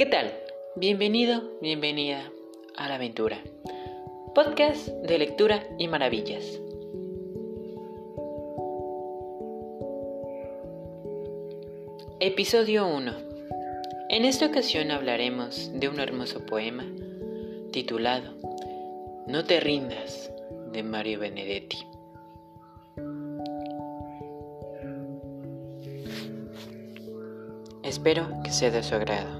¿Qué tal? Bienvenido, bienvenida a la aventura. Podcast de lectura y maravillas. Episodio 1. En esta ocasión hablaremos de un hermoso poema titulado No te rindas de Mario Benedetti. Espero que sea de su agrado.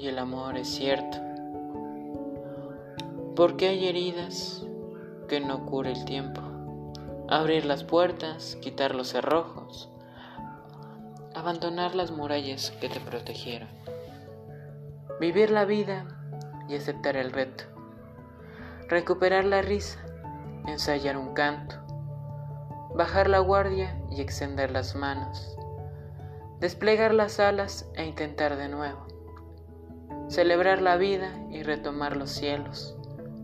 y el amor es cierto. Porque hay heridas que no cura el tiempo. Abrir las puertas, quitar los cerrojos, abandonar las murallas que te protegieron. Vivir la vida y aceptar el reto. Recuperar la risa, ensayar un canto. Bajar la guardia y extender las manos. Desplegar las alas e intentar de nuevo celebrar la vida y retomar los cielos.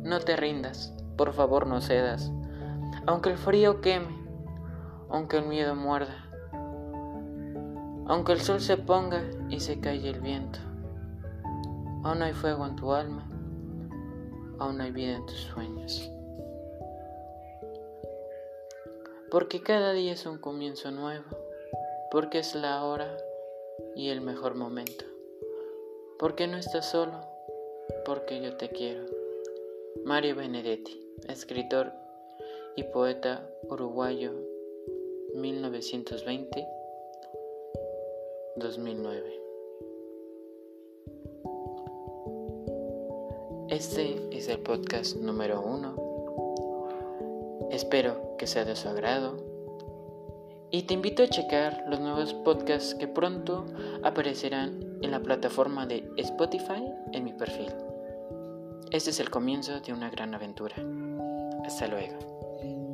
No te rindas, por favor no cedas, aunque el frío queme, aunque el miedo muerda, aunque el sol se ponga y se calle el viento. Aún hay fuego en tu alma, aún hay vida en tus sueños. Porque cada día es un comienzo nuevo, porque es la hora y el mejor momento. Porque no estás solo, porque yo te quiero. Mario Benedetti, escritor y poeta uruguayo 1920-2009. Este es el podcast número uno. Espero que sea de su agrado. Y te invito a checar los nuevos podcasts que pronto aparecerán en la plataforma de Spotify en mi perfil. Este es el comienzo de una gran aventura. Hasta luego.